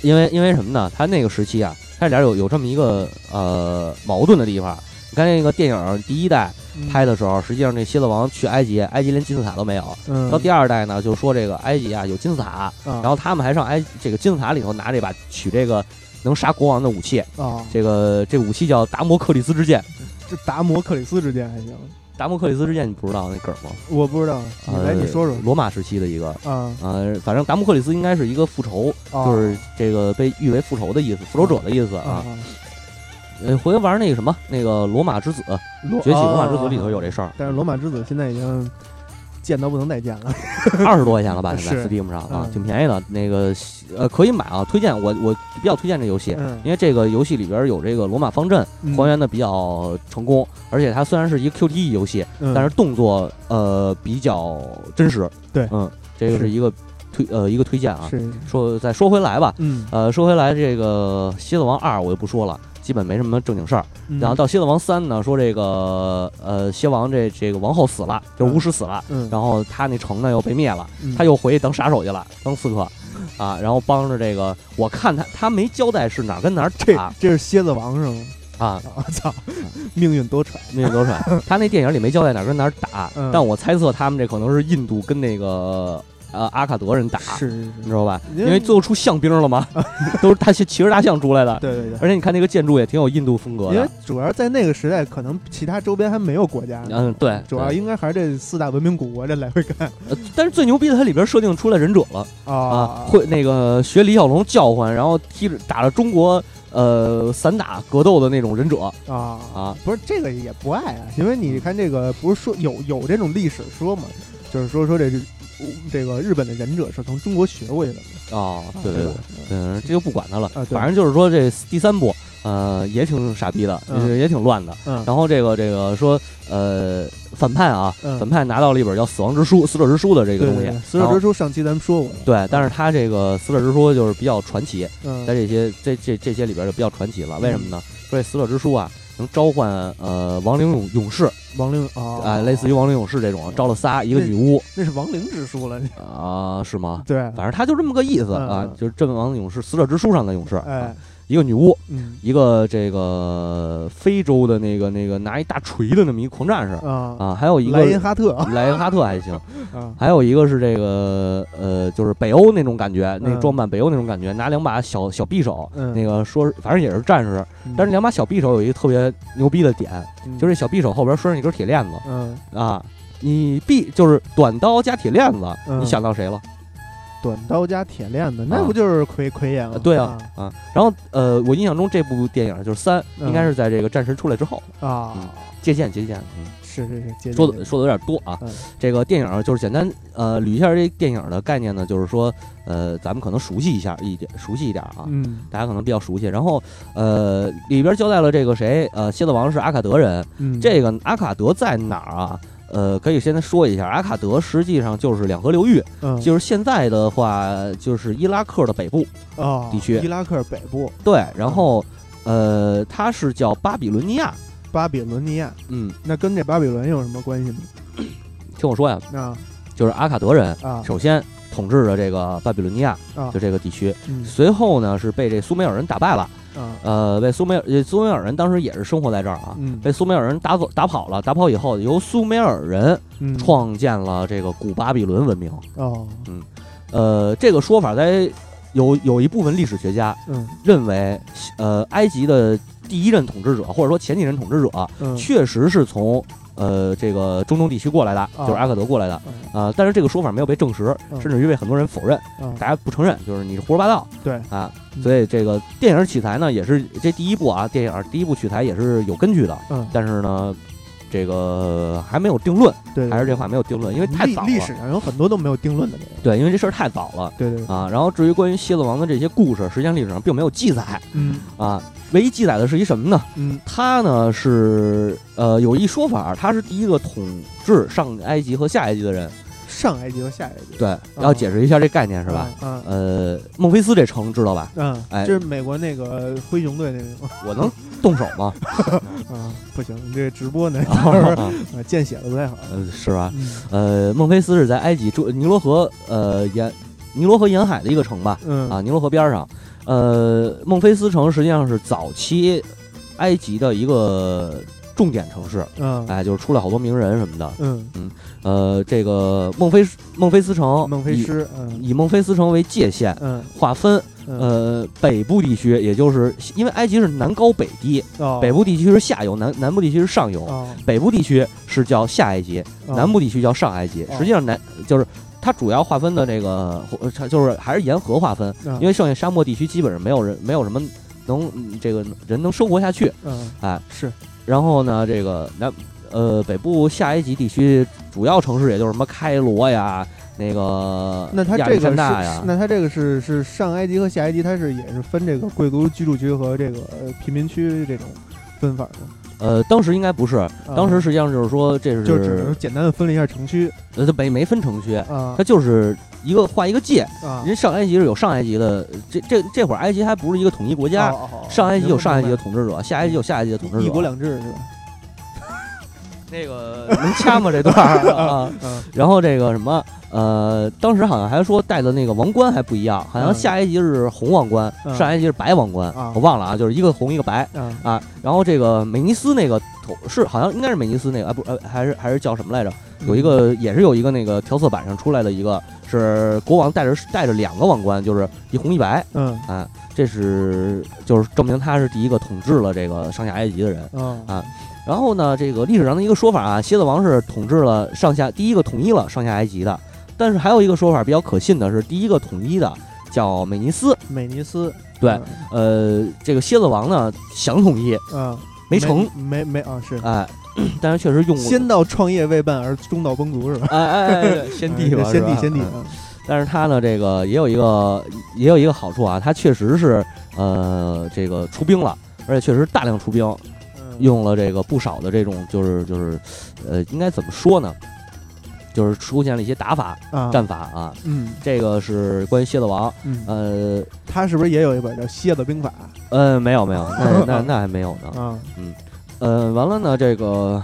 因为因为什么呢？他那个时期啊，他俩有有这么一个呃矛盾的地方。你看那个电影第一代拍的时候，实际上那蝎子王去埃及，埃及连金字塔都没有。到第二代呢，就说这个埃及啊有金字塔，然后他们还上埃这个金字塔里头拿这把取这个能杀国王的武器啊，这个这武器叫达摩克里斯之剑。这达摩克里斯之剑还行。达摩克里斯之剑你不知道那梗吗？我不知道，来你说说。罗马时期的一个啊呃，反正达摩克里斯应该是一个复仇，就是这个被誉为复仇的意思，复仇者的意思啊。呃，回头玩那个什么，那个罗马之子，崛起罗马之子里头有这事儿。但是罗马之子现在已经贱到不能再贱了，二十多块钱了吧？现在 Steam 上啊，挺便宜的。那个呃，可以买啊，推荐我我比较推荐这游戏，因为这个游戏里边有这个罗马方阵还原的比较成功，而且它虽然是一个 QTE 游戏，但是动作呃比较真实。对，嗯，这个是一个推呃一个推荐啊。是说再说回来吧，嗯，呃，说回来这个蝎子王二我就不说了。基本没什么正经事儿，然后到蝎子王三呢，说这个呃蝎王这这个王后死了，就巫师死了，然后他那城呢又被灭了，他又回去当杀手去了，当刺客，啊，然后帮着这个，我看他他没交代是哪儿跟哪儿打，这是蝎子王是吗？啊，我操，命运多舛，命运多舛。他那电影里没交代哪儿跟哪儿打，但我猜测他们这可能是印度跟那个。呃，阿卡德人打，是是，你知道吧？因为最后出象兵了嘛，都是大骑骑着大象出来的。对对对。而且你看那个建筑也挺有印度风格的。因为主要在那个时代，可能其他周边还没有国家。嗯，对。主要应该还是这四大文明古国这来回干。呃，但是最牛逼的，它里边设定出来忍者了啊！会那个学李小龙叫唤，然后踢着打着中国呃散打格斗的那种忍者啊啊！不是这个也不爱啊，因为你看这个不是说有有这种历史说嘛，就是说说这是。这个日本的忍者是从中国学过去的。哦，对对对，嗯，这就不管他了，啊，反正就是说这第三部，呃，也挺傻逼的，也挺乱的。然后这个这个说，呃，反派啊，反派拿到了一本叫《死亡之书》《死者之书》的这个东西，死者之书上期咱们说过，对，但是他这个死者之书就是比较传奇，在这些这这这些里边就比较传奇了。为什么呢？说这死者之书啊。能召唤呃亡灵勇勇士，亡灵啊，哎，类似于亡灵勇士这种，招了仨，一个女巫，那是亡灵之书了啊，是吗？对，反正他就这么个意思啊，就是阵亡勇士，死者之书上的勇士，哎，一个女巫，嗯，一个这个非洲的那个那个拿一大锤的那么一狂战士啊啊，还有一个莱因哈特，莱因哈特还行，还有一个是这个呃，就是北欧那种感觉，那装扮北欧那种感觉，拿两把小小匕首，那个说反正也是战士，但是两把小匕首有一个特别牛逼的点，就是小匕首后边拴上一根铁链子，嗯。啊，你匕就是短刀加铁链子，你想到谁了？短刀加铁链子，那不就是奎奎爷吗？对啊啊！然后呃，我印象中这部电影就是三，应该是在这个战神出来之后。啊，借鉴借鉴，嗯，是是是，说的说的有点多啊。这个电影就是简单呃捋一下这电影的概念呢，就是说呃，咱们可能熟悉一下一点，熟悉一点啊，嗯，大家可能比较熟悉。然后呃，里边交代了这个谁呃，蝎子王是阿卡德人，这个阿卡德在哪儿啊？呃，可以先说一下，阿卡德实际上就是两河流域，嗯，就是现在的话，就是伊拉克的北部啊地区。伊拉克北部，对，然后，呃，它是叫巴比伦尼亚，巴比伦尼亚，嗯，那跟这巴比伦有什么关系吗？听我说呀，啊，就是阿卡德人啊，首先统治着这个巴比伦尼亚，就这个地区，随后呢是被这苏美尔人打败了。呃，被苏美尔苏美尔人当时也是生活在这儿啊，被苏美尔人打走打跑了，打跑以后由苏美尔人创建了这个古巴比伦文明。哦，嗯，呃，这个说法在有有一部分历史学家认为，呃，埃及的第一任统治者或者说前几任统治者确实是从呃这个中东地区过来的，就是阿克德过来的嗯。啊。但是这个说法没有被证实，嗯。甚至于被很多人否认，嗯。大家不承认，就是你是胡说八道对，啊。嗯。所以这个电影取材呢，也是这第一部啊，电影第一部取材也是有根据的，嗯，但是呢，这个还没有定论，对，还是这话没有定论，因为太早了。历历史上有很多都没有定论的这个，对，因为这事儿太早了。对对，啊，然后至于关于蝎子王的这些故事，实际上历史上并没有记载嗯啊，唯一记载的是一什么呢？嗯他呢是呃有一说法，他是第一个统治上埃及和下埃及的人。上埃及和下埃及对，要解释一下这概念是吧？？嗯呃，孟菲斯这城知道吧？嗯，哎这是美国那个灰熊队那个？我能动手吗？啊，不行，你这直播呢，啊啊见血的不太好。呃，是吧？嗯呃，孟菲斯是在埃及中尼罗河呃沿尼罗河沿海的一个城吧？嗯啊，尼罗河边上。呃，孟菲斯城实际上是早期埃及的一个重点城市，嗯。哎，就是出来好多名人什么的。嗯。嗯，呃，这个孟菲孟菲斯城，孟菲斯，嗯。以以孟菲斯城为界限嗯。划分，嗯。呃，北部地区，也就是因为埃及是南高北低，哦。北部地区是下游，南南部地区是上游。哦。北部地区是叫下埃及，哦。南部地区叫上埃及。哦。实际上南就是它主要划分的这个，就是还是沿河划分，嗯。因为剩下沙漠地区基本上没有人，没有什么能嗯这个人能生活下去。嗯。哎，是然后呢，这个南呃北部下埃及地区主要城市也就是什么开罗呀，那个那它这个呀，那它这个是是上埃及和下埃及，它是也是分这个贵族居住区和这个呃贫民区这种分法的。呃，当时应该不是，当时实际上就是说这是就只能简单的分了一下城区。呃它没没分城区，啊。它就是一个画一个界。啊人上埃及是有上埃及的，这这这会儿埃及还不是一个统一国家，哦哦哦上埃及有上埃及的统治者，下埃及有下埃及的统治者。一国两制是吧？那个 能掐吗？这段儿 啊。嗯 然后这个什么，呃，当时好像还说戴的那个王冠还不一样，好像嗯下埃及是红王冠，嗯上埃及是白王冠，啊我忘了啊，就是一个红一个白啊啊。然后这个美尼斯那个头是好像应该是美尼斯那个啊，不呃还是还是叫什么来着？有一个也是有一个那个调色板上出来的一个是国王带着带着两个王冠，就是一红一白嗯啊，这是就是证明他是第一个统治了这个上下埃及的人。啊然后呢，这个历史上的一个说法啊，蝎子王是统治了上下第一个统一了上下埃及的，但是还有一个说法比较可信的是，第一个统一的叫美尼斯。美尼斯对，呃，这个蝎子王呢想统一嗯没成，没没啊是哎，但是确实用过先到创业未半而中道崩殂是吧？哎哎哎对，先帝吧，先帝先帝嗯但是他呢，这个也有一个也有一个好处啊，他确实是呃这个出兵了，而且确实大量出兵，嗯用了这个不少的这种就是就是呃应该怎么说呢？就是出现了一些打法啊战法啊，嗯这个是关于蝎子王。嗯，呃他是不是也有一本叫《蝎子兵法嗯没有没有，那那那还没有》呢。啊？呃，完了呢，这个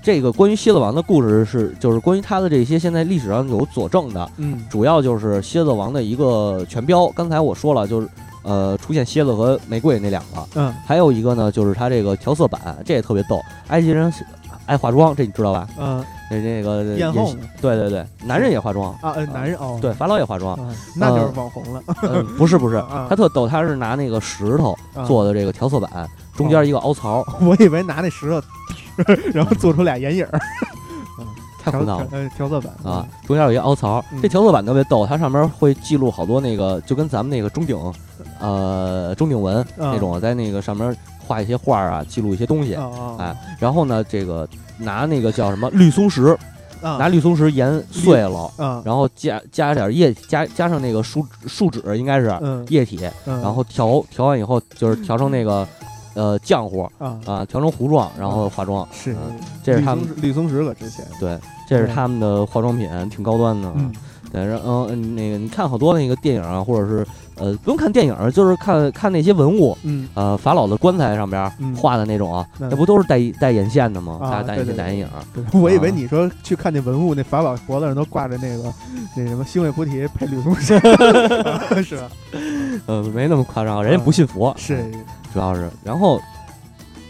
这个关于蝎子王的故事是就是关于他的这些现在历史上有佐证的，嗯主要就是蝎子王的一个全标。刚才我说了，就是呃出现蝎子和玫瑰那两个，嗯还有一个呢就是他这个调色板，这也特别逗。埃及人爱化妆，这你知道吧？嗯那那个艳后也对对对，男人也化妆，啊呃男人哦。对，法老也化妆。啊那就是网红了。嗯，不是不是啊，他特逗，他是拿那个石头啊。做的这个调色板，中间一个凹槽，我以为拿那石头，然后做出俩眼影儿，调 太胡闹了。呃调色板啊，中间有一个凹槽，嗯。这调色板特别逗，它上面会记录好多那个，就跟咱们那个钟鼎，呃，钟鼎文啊那种，在那个上面画一些画啊，记录一些东西。哎，然后呢，这个拿那个叫什么绿松石，啊拿绿松石研碎了，啊然后加加点液，加加上那个树树脂，应该是嗯液体，嗯然后调调完以后，就是调成那个呃浆糊啊啊，调成糊状，然后化妆。是嗯这是他们绿松石绿松石可值钱对，这是他们的化妆品，挺高端的。嗯对，然后嗯，那个你看好多那个电影啊，或者是呃，不用看电影，就是看看那些文物，嗯呃，法老的棺材上边嗯画的那种那不都是带带眼线的吗？啊大带眼线、带眼影。我以为啊你说去看那文物，那法老脖子上都挂着那个那什么星月菩提配绿松石，是吧？呃，没那么夸张，人家不信佛，是，主要是。然后，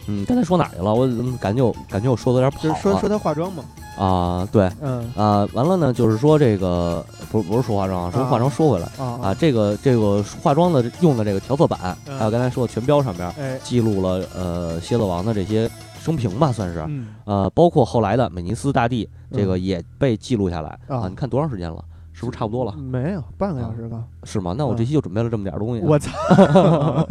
嗯，刚才说哪去了？我怎么感觉我感觉我说的有点跑了就是说说他化妆嘛，啊？对。嗯啊，完了呢，就是说这个不不是说化妆啊，说化妆说回来啊啊，这个这个化妆的用的这个调色板，嗯还有刚才说的全标上边哎记录了呃蝎子王的这些生平吧，算是嗯呃，包括后来的美尼斯大帝，这个嗯也被记录下来啊啊。你看多长时间了？是不是差不多了？没有半个小时吧？是吗？那我这嗯期就准备了这么点东西。我操！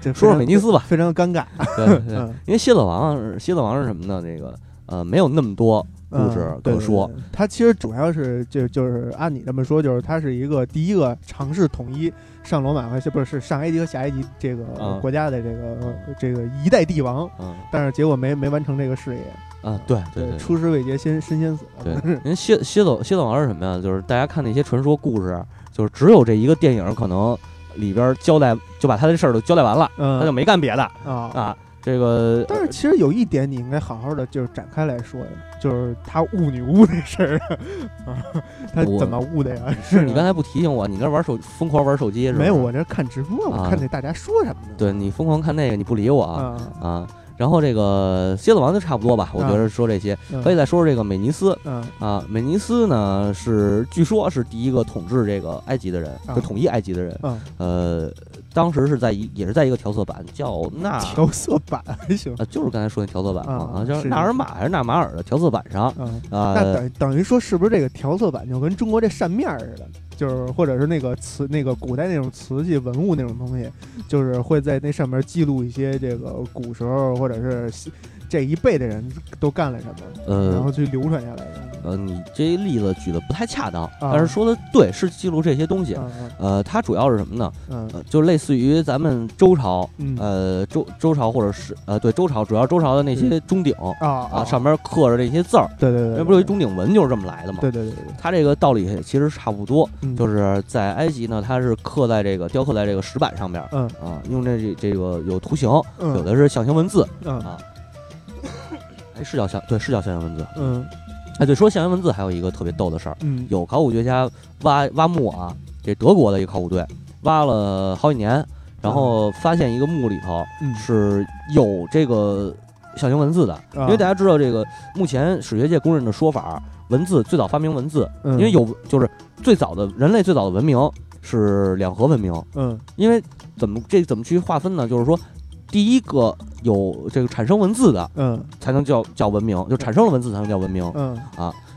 这说说美尼斯吧，非常尴尬。对对 因为蝎子王，蝎子王是什么呢？这个呃，没有那么多故事嗯对对可说。对它其实主要是就就是按你这么说，就是它是一个第一个尝试统一上罗马和不是是上埃及和下埃及这个嗯国家的这个这个一代帝王，嗯但是结果没没完成这个事业。啊，对对对。出师未捷身身先死。对，人蝎蝎子蝎子王是什么呀？就是大家看那些传说故事，就是只有这一个电影可能里边交代就把他的事儿都交代完了，嗯，他就没干别的啊。啊。这个但是其实有一点你应该好好的就是展开来说呀，就是他误女巫那事儿啊，他怎么误的呀？是你刚才不提醒我，你那玩手疯狂玩手机是吧？没有，我这看直播，我啊看那大家说什么呢？对你疯狂看那个，你不理我啊啊，啊。然后这个蝎子王就差不多吧，我觉得说这些，嗯可以再说说这个美尼斯嗯啊。美尼斯呢是据说是第一个统治这个埃及的人，啊就统一埃及的人。嗯，呃，当时是在一也是在一个调色板叫纳 调色板还行。啊，就是刚才说那调色板嘛，啊啊，就是是纳尔玛还是纳马尔的调色板上嗯，啊，那等等于说是不是这个调色板就跟中国这扇面儿似的？就是或者是那个瓷那个古代那种瓷器文物那种东西，就是会在那上面记录一些这个古时候或者是这一辈的人都干了什么，然呃后去流传下来的。呃，你这例子举的不太恰当，啊。但是说的对，是记录这些东西。嗯呃，它主要是什么呢？嗯。呃，就类似于咱们周朝，嗯。呃，周周朝或者是呃，对周朝，主要周朝的那些钟鼎啊啊，上面刻着这些字儿，对对对，那不是有一钟鼎文就是这么来的吗？对对对，它这个道理其实差不多，嗯。就是在埃及呢，它是刻在这个雕刻在这个石板上边儿嗯。啊，用这这个有图形，嗯。有的是象形文字嗯。啊。哎，是叫象对，是叫象形文字。嗯。哎，对，说象形文字还有一个特别逗的事儿，嗯。有考古学家挖挖墓啊，这德国的一个考古队挖了好几年，然后发现一个墓里头嗯。是有这个象形文字的，因啊为大家知道这个目前史学界公认的说法，文字最早发明文字，因因为有就是最早的人类最早的文明是两河文明，嗯因为怎么这怎么去划分呢？就是说。第一个有这个产生文字的，嗯才能叫叫文明，就产生了文字才能叫文明。嗯，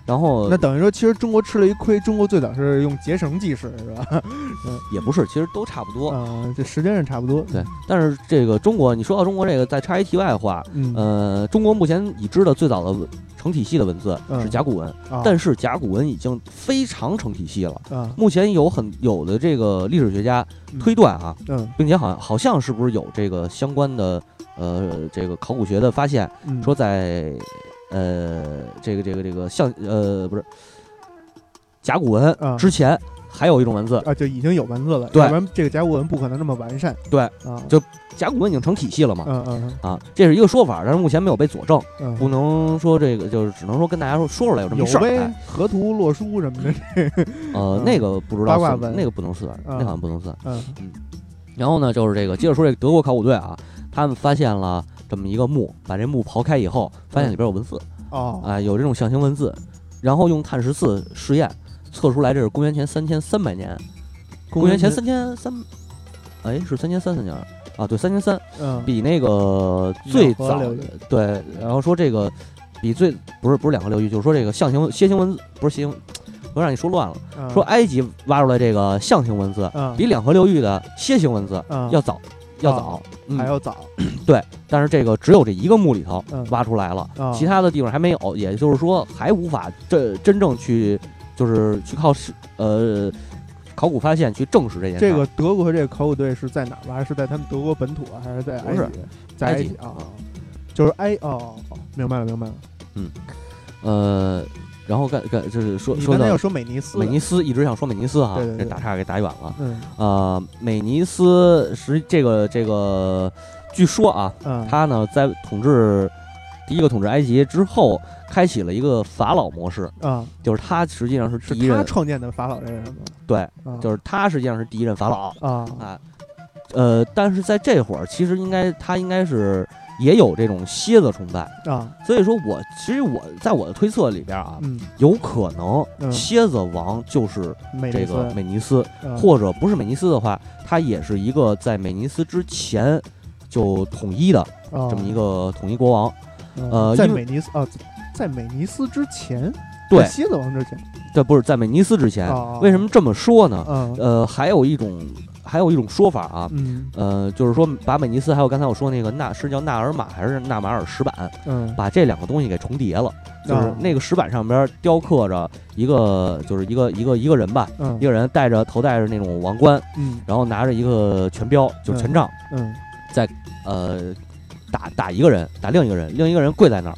然后那等于说其实中国吃了一亏，中国最早是用结绳记事是吧？也不是，其实都差不多。啊，这时间上差不多。对，但是这个中国，你说到中国这个，再插一题外话，嗯呃，中国目前已知的最早的文成体系的文字嗯是甲骨文，啊但是甲骨文已经非常成体系了。啊目前有很有的这个历史学家嗯推断啊，嗯并且好像好像是不是有这个相关的呃这个考古学的发现，嗯说在呃这个这个这个像呃不是甲骨文啊。之前还有一种文字，啊就已经有文字了，对。要不然这个甲骨文不可能那么完善。对。啊，就甲骨文已经成体系了嘛。嗯嗯啊，这是一个说法，但是目前没有被佐证，嗯，不能说这个，就是只能说跟大家说说出来有这么有一事儿。呗哎，河图洛书什么的。呃，嗯。那个不知道算八卦文。那个不能算，那好像不能算。嗯。然后呢，就是这个接着说这个德国考古队啊，他们发现了这么一个墓，把这墓刨开以后，发现里边有文字哦啊、有这种象形文字，然后用碳十四试验测出来这是公元前三千三百年，公元前三千三，哎，是三千三三年啊，对，三千三，嗯比那个最早对，然后说这个比最不是不是两河流域，就是说这个象形楔形文字不是楔形，我让你说乱了。嗯说埃及挖出来这个象形文字，嗯比两河流域的楔形文字嗯要早，要早。嗯还要早对但是这个只有这一个墓里头嗯挖出来了，啊其他的地方还没有，也就是说还无法这真正去，就是去靠是呃考古发现去证实这件事儿。这个德国这个考古队是在哪儿挖？是在他们德国本土啊，还是在埃及不是？在埃及及啊，就是埃哦，哦明白了明白了。呃，然后干干就是说说刚才要说美尼斯，美尼斯，一直想说美尼斯哈，对对对这打岔给打远了。嗯呃，美尼斯实这个这个，据说啊，嗯，他呢在统治第一个统治埃及之后，开启了一个法老模式，啊就是他实际上是第一任，创建的法老？对，啊就是他实际上是第一任法老啊啊。呃，但是在这会儿，其实应该他应该是也有这种蝎子崇拜，啊，所以说我其实我在我的推测里边啊，嗯，有可能嗯。蝎子王就是这个美尼斯。或者不是美尼斯的话，他也是一个在美尼斯之前就统一的啊。这么一个统一国王。呃因为美尼斯啊，在美尼斯之前，对。在蝎子王之前。这不是在美尼斯之前，啊，为什么这么说呢？嗯。呃，还有一种还有一种说法啊，嗯。呃，就是说把美尼斯还有刚才我说那个纳是叫纳尔玛还是纳马尔石板，嗯。把这两个东西给重叠了。就是啊。那个石板上边雕刻着一个，就是一个一个一个人吧，嗯。一个人戴着头戴着那种王冠，嗯。然后拿着一个权标，就是权杖，嗯在呃，打打一个人，打另一个人，另一个人跪在那儿，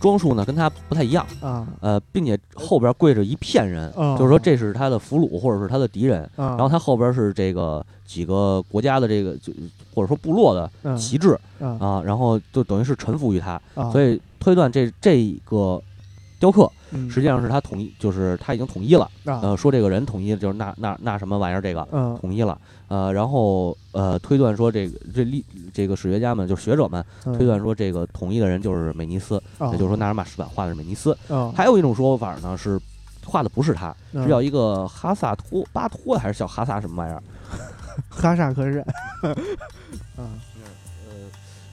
装束呢跟他不太一样，啊。呃，并且后边跪着一片人，啊就是说这是他的俘虏或者是他的敌人，啊，然后他后边是这个几个国家的这个就或者说部落的嗯。旗帜啊。啊，然后就等于是臣服于他，啊，所以推断这这个雕刻嗯。实际上是他统一，就是他已经统一了，啊。呃，说这个人统一就是那那那什么玩意儿这个。嗯。统一了，呃，然后呃，推断说这个这历这个史学家们，就是学者们嗯推断说这个统一的人就是美尼斯，啊也就是说纳尔玛石板画的是美尼斯。啊还有一种说法呢是画的不是他，嗯是叫一个哈萨托巴托还是叫哈萨什么玩意儿？哈萨克人 啊，呃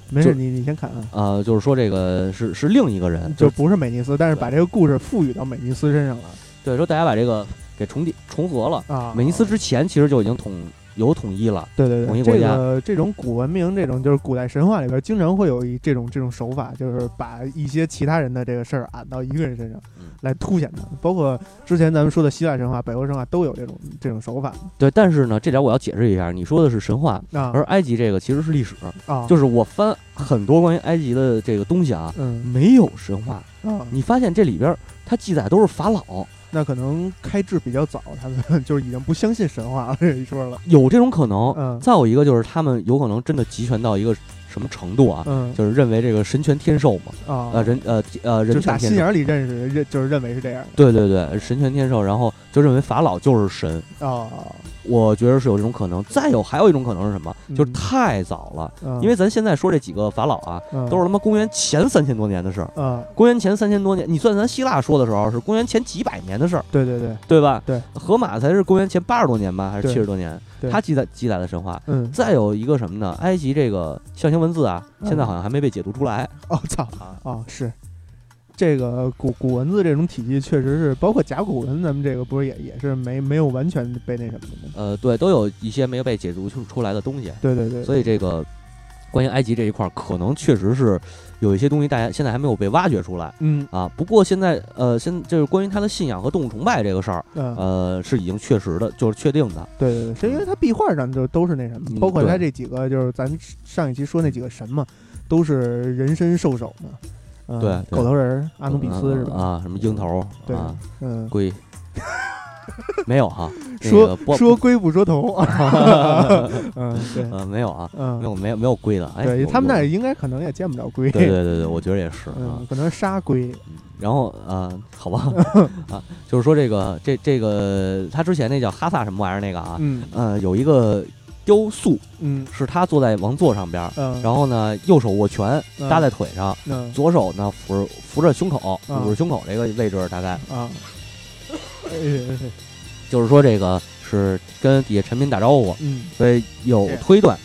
没事，你你先看啊。呃，就是说这个是是另一个人，就不是美尼斯，但是把这个故事赋予到美尼斯身上了对说大家把这个给重叠重合了。啊。美尼斯之前其实就已经统有统一了，对对对，这统一国家。个这种古文明，这种就是古代神话里边经常会有一这种这种手法，就是把一些其他人的这个事儿按到一个人身上嗯。来凸显他。包括之前咱们说的希腊神话、北欧神话都有这种这种手法。对，但是呢，这点我要解释一下，你说的是神话，啊。而埃及这个其实是历史，啊，就是我翻很多关于埃及的这个东西啊，嗯。没有神话，啊，你发现这里边儿它记载都是法老，那可能开智比较早，他们 就是已经不相信神话了这一说了。有这种可能。嗯再有一个就是他们有可能真的集权到一个什么程度啊，嗯。就是认为这个神权天授嘛，啊，呃人呃呃人就是打权天授，心眼里认识认就是认为是这样。对对对，神权天授，然后就认为法老就是神，的啊，我觉得是有这种可能。再有还有一种可能是什么？就是嗯太早了，嗯。因为咱现在说这几个法老啊，都是他妈公元前三千多年的事儿。啊，公元前三千多年，你算咱希腊说的时候是公元前几百年的事儿，对对对。对吧？对，荷马才是公元前八十多年吧，还是七十多年？他记载记载的神话。嗯，再有一个什么呢？埃及这个象形文字啊，嗯现在好像还没被解读出来哦操啊。啊是。这个古古文字这种体系确实是，包括甲骨文，咱们这个不是也也是没没有完全被那什么的吗？呃，对，都有一些没有被解读出出来的东西。对对对，所以这个关于埃及这一块，可能确实是有一些东西大家现在还没有被挖掘出来嗯啊。不过现在呃，现就是关于他的信仰和动物崇拜这个事儿，嗯，呃，是已经确实的，就是确定的。对对对，是因为他壁画上就都是那什么，嗯包括他这几个就是咱上一期说那几个神嘛，都是人身兽首嘛。嗯对对狗头人阿努比斯是吧？啊，什么鹰头对啊，嗯，龟，没有哈。那说说龟不说头，嗯，对，呃没有啊，嗯，没有没有没有龟的。哎，他们那儿应该可能也见不着龟，对对对对，我觉得也是啊嗯，。可能是杀龟，嗯然后啊，好吧啊，就是说这个这这个他之前那叫哈萨什么玩意儿那个啊，嗯呃，有一个雕塑嗯是他坐在王座上边，嗯，然后呢右手握拳嗯搭在腿上，嗯左手呢扶着扶着胸口，啊捂着胸口这个位置大概啊，就是说这个是跟底下臣民打招呼，嗯所以有推断，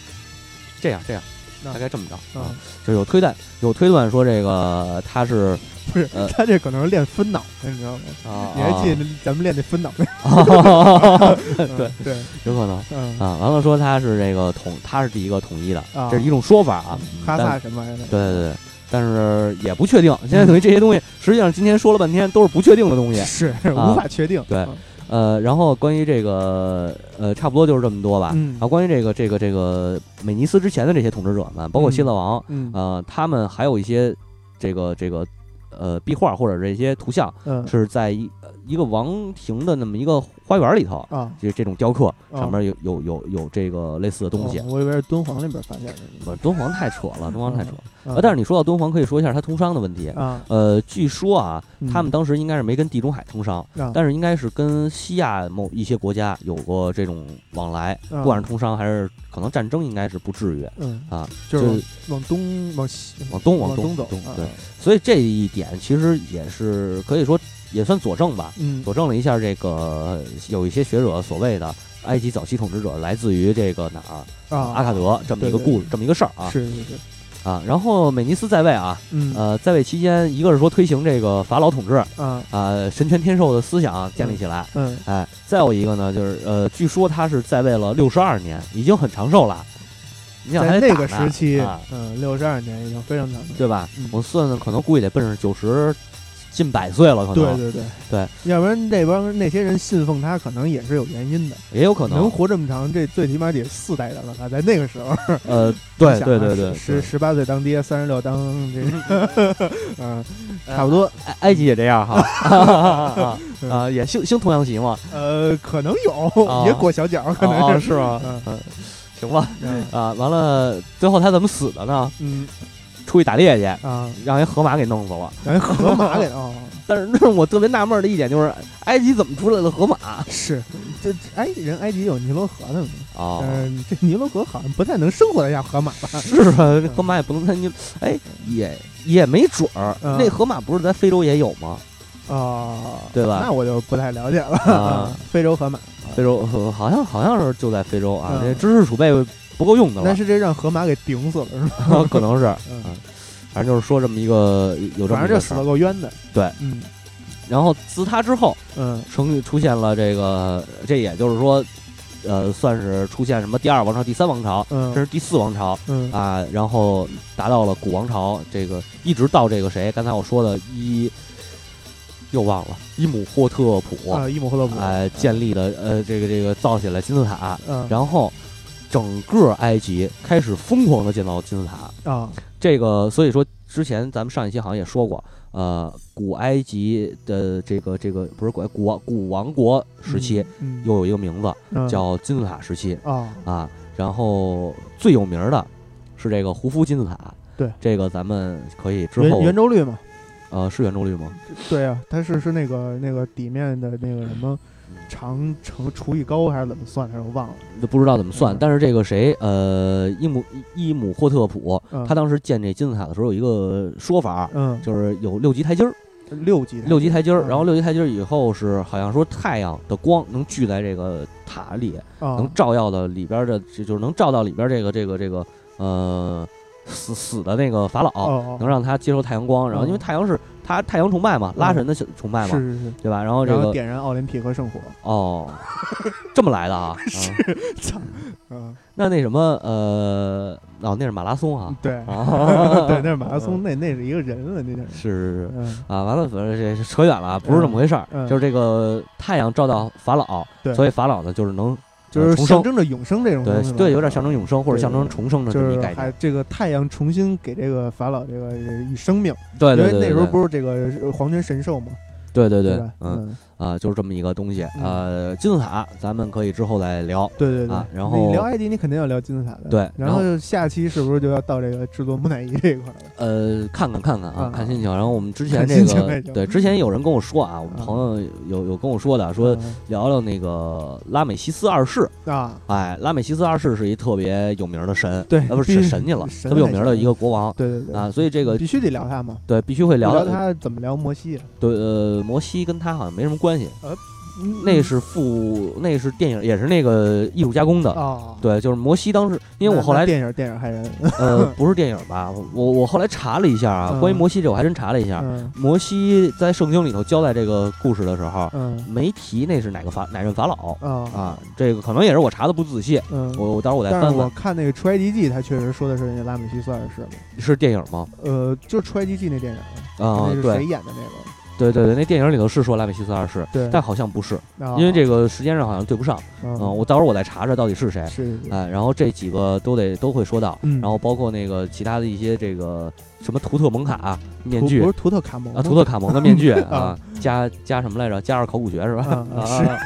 这样这样大概这么着啊啊，就有推断有推断说这个他是不是呃，他这可能是练分脑的，你知道吗？啊，你还记得咱们练那分脑那？啊 对，对，有可能。嗯，啊，完了说他是这个统，他是第一个统一的，啊这是一种说法啊。哈萨什么玩意儿的？对对对，但是也不确定。现在等于这些东西，实际上今天说了半天都是不确定的东西。是啊无法确定。对嗯呃，然后关于这个呃，差不多就是这么多吧。嗯啊，关于这个这个这个美尼斯之前的这些统治者们，包括蝎子王，嗯呃，他们还有一些这个这个呃壁画或者这些图像，嗯是在一呃一个王庭的那么一个花园里头，啊，这这种雕刻啊。上面有有有有这个类似的东西。哦。我以为是敦煌那边发现的不，敦煌太扯了，敦煌太扯呃，但是你说到敦煌，可以说一下它通商的问题。啊，呃，据说啊，嗯。他们当时应该是没跟地中海通商，啊。但是应该是跟西亚某一些国家有过这种往来，啊。不管是通商还是可能战争，应该是不至于。嗯，啊。就是往东往西往东往东走对，所以这一点其实也是可以说也算佐证吧，嗯。佐证了一下这个有一些学者所谓的埃及早期统治者来自于这个哪儿啊，阿卡德这么一个故事，这么一个事儿啊。是是是，啊。然后美尼斯在位啊，嗯。呃，在位期间，一个是说推行这个法老统治，啊。啊，神权天授的思想建立起来，嗯哎，再有一个呢，就是呃，据说他是在位了六十二年，已经很长寿了。你想在那个时期啊，，嗯，六十二年已经非常长了，对吧？嗯。我算算，可能估计得奔着九十近百岁了，可能。对对对。对，要不然那帮那些人信奉他，可能也是有原因的。也有可能。能。活这么长，这最起码得四代人了吧？在那个时候，呃，对啊对对对，十十八岁当爹，三十六当这个，嗯，差不多，埃埃及也这样哈。啊也兴兴童养媳嘛，呃，可能有，哦也裹小脚，可哦能是，是吗？嗯。嗯，行吧。嗯。啊，完了，最后他怎么死的呢？嗯出去打猎去，啊，让人河马给弄死了。让一河马给哦，但是那是我特别纳闷的一点就是，埃及怎么出来的河马？是这这埃人埃及有尼罗河呢嘛？哦，嗯，这尼罗河好像不太能生活得下河马吧？是啊，这河马也不能在尼，哎，也也没准儿。嗯那河马不是在非洲也有吗？啊，对吧那我就不太了解了。啊 非洲河马，非洲呃好像好像是就在非洲啊，嗯这知识储备不够用的了，那是这让河马给顶死了是吗？可能是，嗯。嗯，反正就是说这么一个有这么反正就死了够冤的。对，嗯。然后自他之后，嗯。成出现了这个，这也就是说，呃，算是出现什么第二王朝、第三王朝，嗯。这是第四王朝嗯。啊，然后达到了古王朝，这个一直到这个谁，刚才我说的伊，又忘了伊姆霍特普，啊，伊姆霍特普，哎，建立的呃，这个这个造起来金字塔，嗯。然后整个埃及开始疯狂的建造金字塔，啊。这个所以说之前咱们上一期好像也说过，呃，古埃及的这个这个不是古古王古王国时期，嗯又有一个名字嗯。叫金字塔时期啊。啊，然后最有名的是这个胡夫金字塔，对，这个咱们可以之后圆周率嘛，呃是圆周率吗？对啊，它是是那个那个底面的那个什么长乘除以高还是怎么算来着？我忘了。就不知道怎么算，嗯。但是这个谁，呃，伊姆伊姆霍特普，嗯。他当时建这金字塔的时候有一个说法，嗯，就是有六级台阶儿，六级六级台阶儿，嗯。然后六级台阶儿以后是好像说太阳的光能聚在这个塔里，啊。能照耀到里边的，就就是能照到里边这个这个这个呃死死的那个法老，哦。能让他接受太阳光，然后因为嗯。太阳是他太阳崇拜嘛，拉神的崇拜嘛，是是是，对吧？然后这个点燃奥林匹克圣火。哦，这么来的啊，是操，嗯，那那什么呃，哦，那是马拉松啊，对啊 对，那是马拉 松，那那是一个人了，那是。是是是。嗯啊，完了，反正这扯远了啊，不是这么回事就是这个太阳照到法老，所以法老呢就是能就是，象征着永生这种东西嘛对对，有点象征永生或者象征重生的这就是么一概念，还这个太阳重新给这个法老这个以生命，对对对，因为那时候不是这个皇权神兽嘛，对对对吧？，嗯啊，就是这么一个东西，嗯呃，金字塔咱们可以之后再聊，对对对啊。然后你聊埃及，你肯定要聊金字塔的。对然然后后下期是不是就要到这个制作木乃伊这一块了？呃，看看看看啊啊，看心情。然后我们之前这个对，之前有人跟我说啊，我们啊朋友有有跟我说的，说嗯聊聊那个拉美西斯二世，啊，哎，拉美西斯二世是一特别有名的神，对呃，不是神去了，特别有名的一个国王对对对啊，所以这个必须得聊他嘛。对必须会聊聊他怎么聊摩西啊？对呃，摩西跟他好像没什么关系，呃那是附那是电影，也是那个艺术加工的。啊，对，就是摩西当时，因为我后来电影电影害人，呃 不是电影吧，我我后来查了一下啊，嗯关于摩西这我还真查了一下，嗯摩西在圣经里头交代这个故事的时候，嗯没提那是哪个法哪任法老啊啊，这个可能也是我查的不仔细，嗯，我我到时候我再翻翻。我看那个《出埃及记》，他确实说的是人家拉美西斯二世，是电影吗？呃，就是《出埃及记》那电影，啊，对谁，演的那个？对对对，那电影里头是说拉美西斯二世，对，但好像不是，啊。因为这个时间上好像对不上。嗯。嗯，我到时候我再查查到底是谁。是哎，然后这几个都得都会说到，嗯。然后包括那个其他的一些这个什么图特蒙卡面具不不是图特卡蒙啊，图特卡蒙的面具 啊。啊，加加什么来着？加二考古学是吧？是啊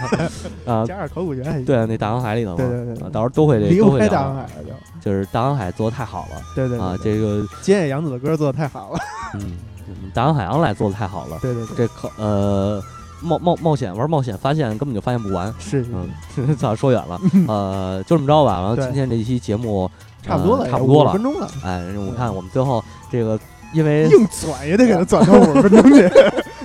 啊，加尔考古学对，那大航海里头嘛，对对对到时候都会离都会聊不开大航海了就，就是大航海做的太好了对对对啊，这个菅野洋子的歌做的太好了，嗯，大洋海洋来做的太好了，对对对，这可呃冒冒冒险玩冒险发现根本就发现不完，是是嗯，早，说远了，呃，就这么着吧。完了，今天这一期节目差不多了，呃差不多了50分钟了，哎，我看我们最后这个，因为硬转也得给他转到五十分钟去，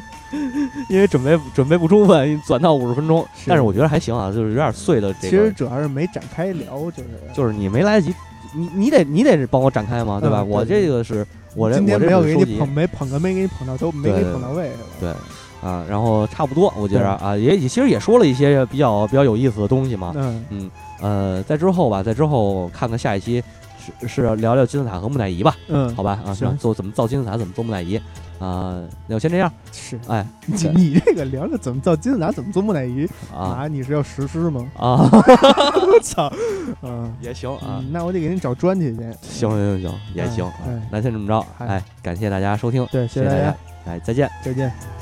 因为准备准备不充分，转到五十分钟，但是我觉得还行啊，就是有点碎的这其实，主要是没展开聊，就是就是你没来得及，你你得你得帮我展开嘛，对吧？我这个是我这我这今天没有是收集给你捧，没捧个，没给你捧到都没给你捧到位，是吧？对啊，然后差不多，我觉着啊，也也其实也说了一些比较比较有意思的东西嘛，嗯呃，在之后吧，在之后看看下一期是是聊聊金字塔和木乃伊吧，嗯，好吧啊，行做怎么造金字塔，怎么做木乃伊啊，那我先这样，是哎 你你这个聊着怎么造金字塔，怎么做木乃伊啊啊？你是要实施吗？啊，我操，嗯也行啊，嗯那我得给你找砖去先。行行行也行，哎那先这么着，哎哎，感谢大家收听，对，谢谢大家谢谢大家，，哎，再见。再见。